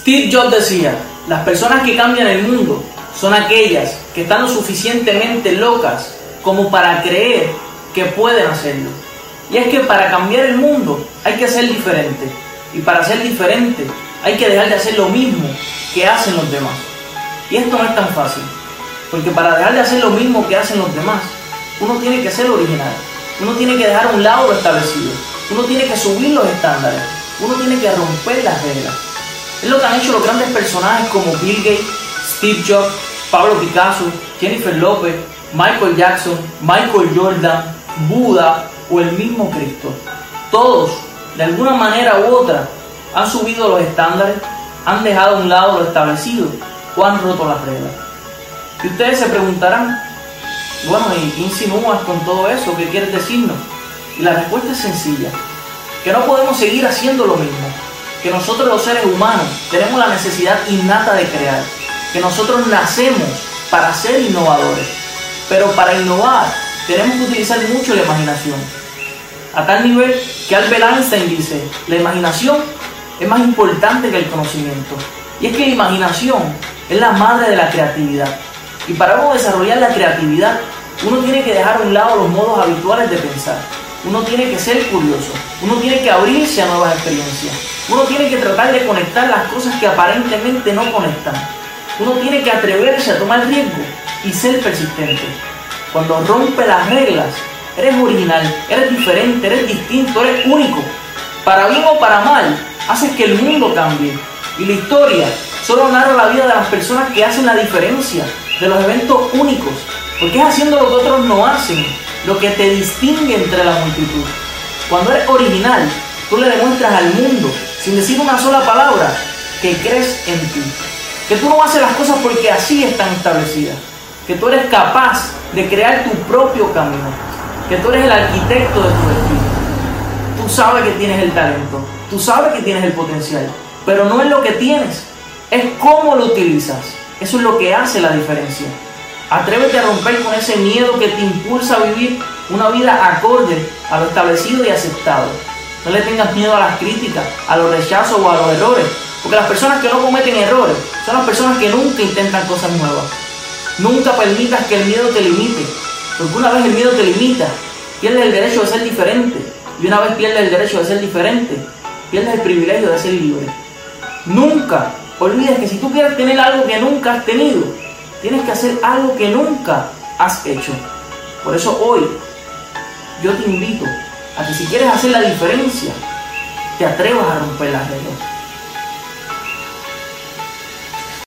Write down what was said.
Steve Jobs decía, las personas que cambian el mundo son aquellas que están lo suficientemente locas como para creer que pueden hacerlo. Y es que para cambiar el mundo hay que ser diferente. Y para ser diferente hay que dejar de hacer lo mismo que hacen los demás. Y esto no es tan fácil. Porque para dejar de hacer lo mismo que hacen los demás, uno tiene que ser original. Uno tiene que dejar un lado establecido. Uno tiene que subir los estándares. Uno tiene que romper las reglas. Es lo que han hecho los grandes personajes como Bill Gates, Steve Jobs, Pablo Picasso, Jennifer Lopez, Michael Jackson, Michael Jordan, Buda o el mismo Cristo. Todos, de alguna manera u otra, han subido los estándares, han dejado a un lado lo establecido o han roto las reglas. Y ustedes se preguntarán, bueno, ¿y qué insinúas con todo eso? ¿Qué quieres decirnos? Y la respuesta es sencilla, que no podemos seguir haciendo lo mismo, que nosotros los seres humanos tenemos la necesidad innata de crear, que nosotros nacemos para ser innovadores, pero para innovar tenemos que utilizar mucho la imaginación. A tal nivel que Albert Einstein dice, la imaginación es más importante que el conocimiento. Y es que la imaginación es la madre de la creatividad. Y para uno desarrollar la creatividad, uno tiene que dejar a un lado los modos habituales de pensar. Uno tiene que ser curioso. Uno tiene que abrirse a nuevas experiencias. Uno tiene que tratar de conectar las cosas que aparentemente no conectan. Uno tiene que atreverse a tomar riesgo y ser persistente. Cuando rompe las reglas, eres original, eres diferente, eres distinto, eres único. Para bien o para mal, haces que el mundo cambie. Y la historia solo narra la vida de las personas que hacen la diferencia, de los eventos únicos, porque es haciendo lo que otros no hacen, lo que te distingue entre la multitud. Cuando eres original, tú le demuestras al mundo, sin decir una sola palabra, que crees en ti. Que tú no haces las cosas porque así están establecidas. Que tú eres capaz de crear tu propio camino. Que tú eres el arquitecto de tu destino. Tú sabes que tienes el talento. Tú sabes que tienes el potencial. Pero no es lo que tienes. Es cómo lo utilizas. Eso es lo que hace la diferencia. Atrévete a romper con ese miedo que te impulsa a vivir una vida acorde a lo establecido y aceptado. No le tengas miedo a las críticas, a los rechazos o a los errores. Porque las personas que no cometen errores son las personas que nunca intentan cosas nuevas. Nunca permitas que el miedo te limite. Porque una vez el miedo te limita, pierdes el derecho de ser diferente. Y una vez pierdes el derecho de ser diferente, pierdes el privilegio de ser libre. Nunca olvides que si tú quieres tener algo que nunca has tenido, tienes que hacer algo que nunca has hecho. Por eso hoy yo te invito a que si quieres hacer la diferencia, te atrevas a romper las reglas.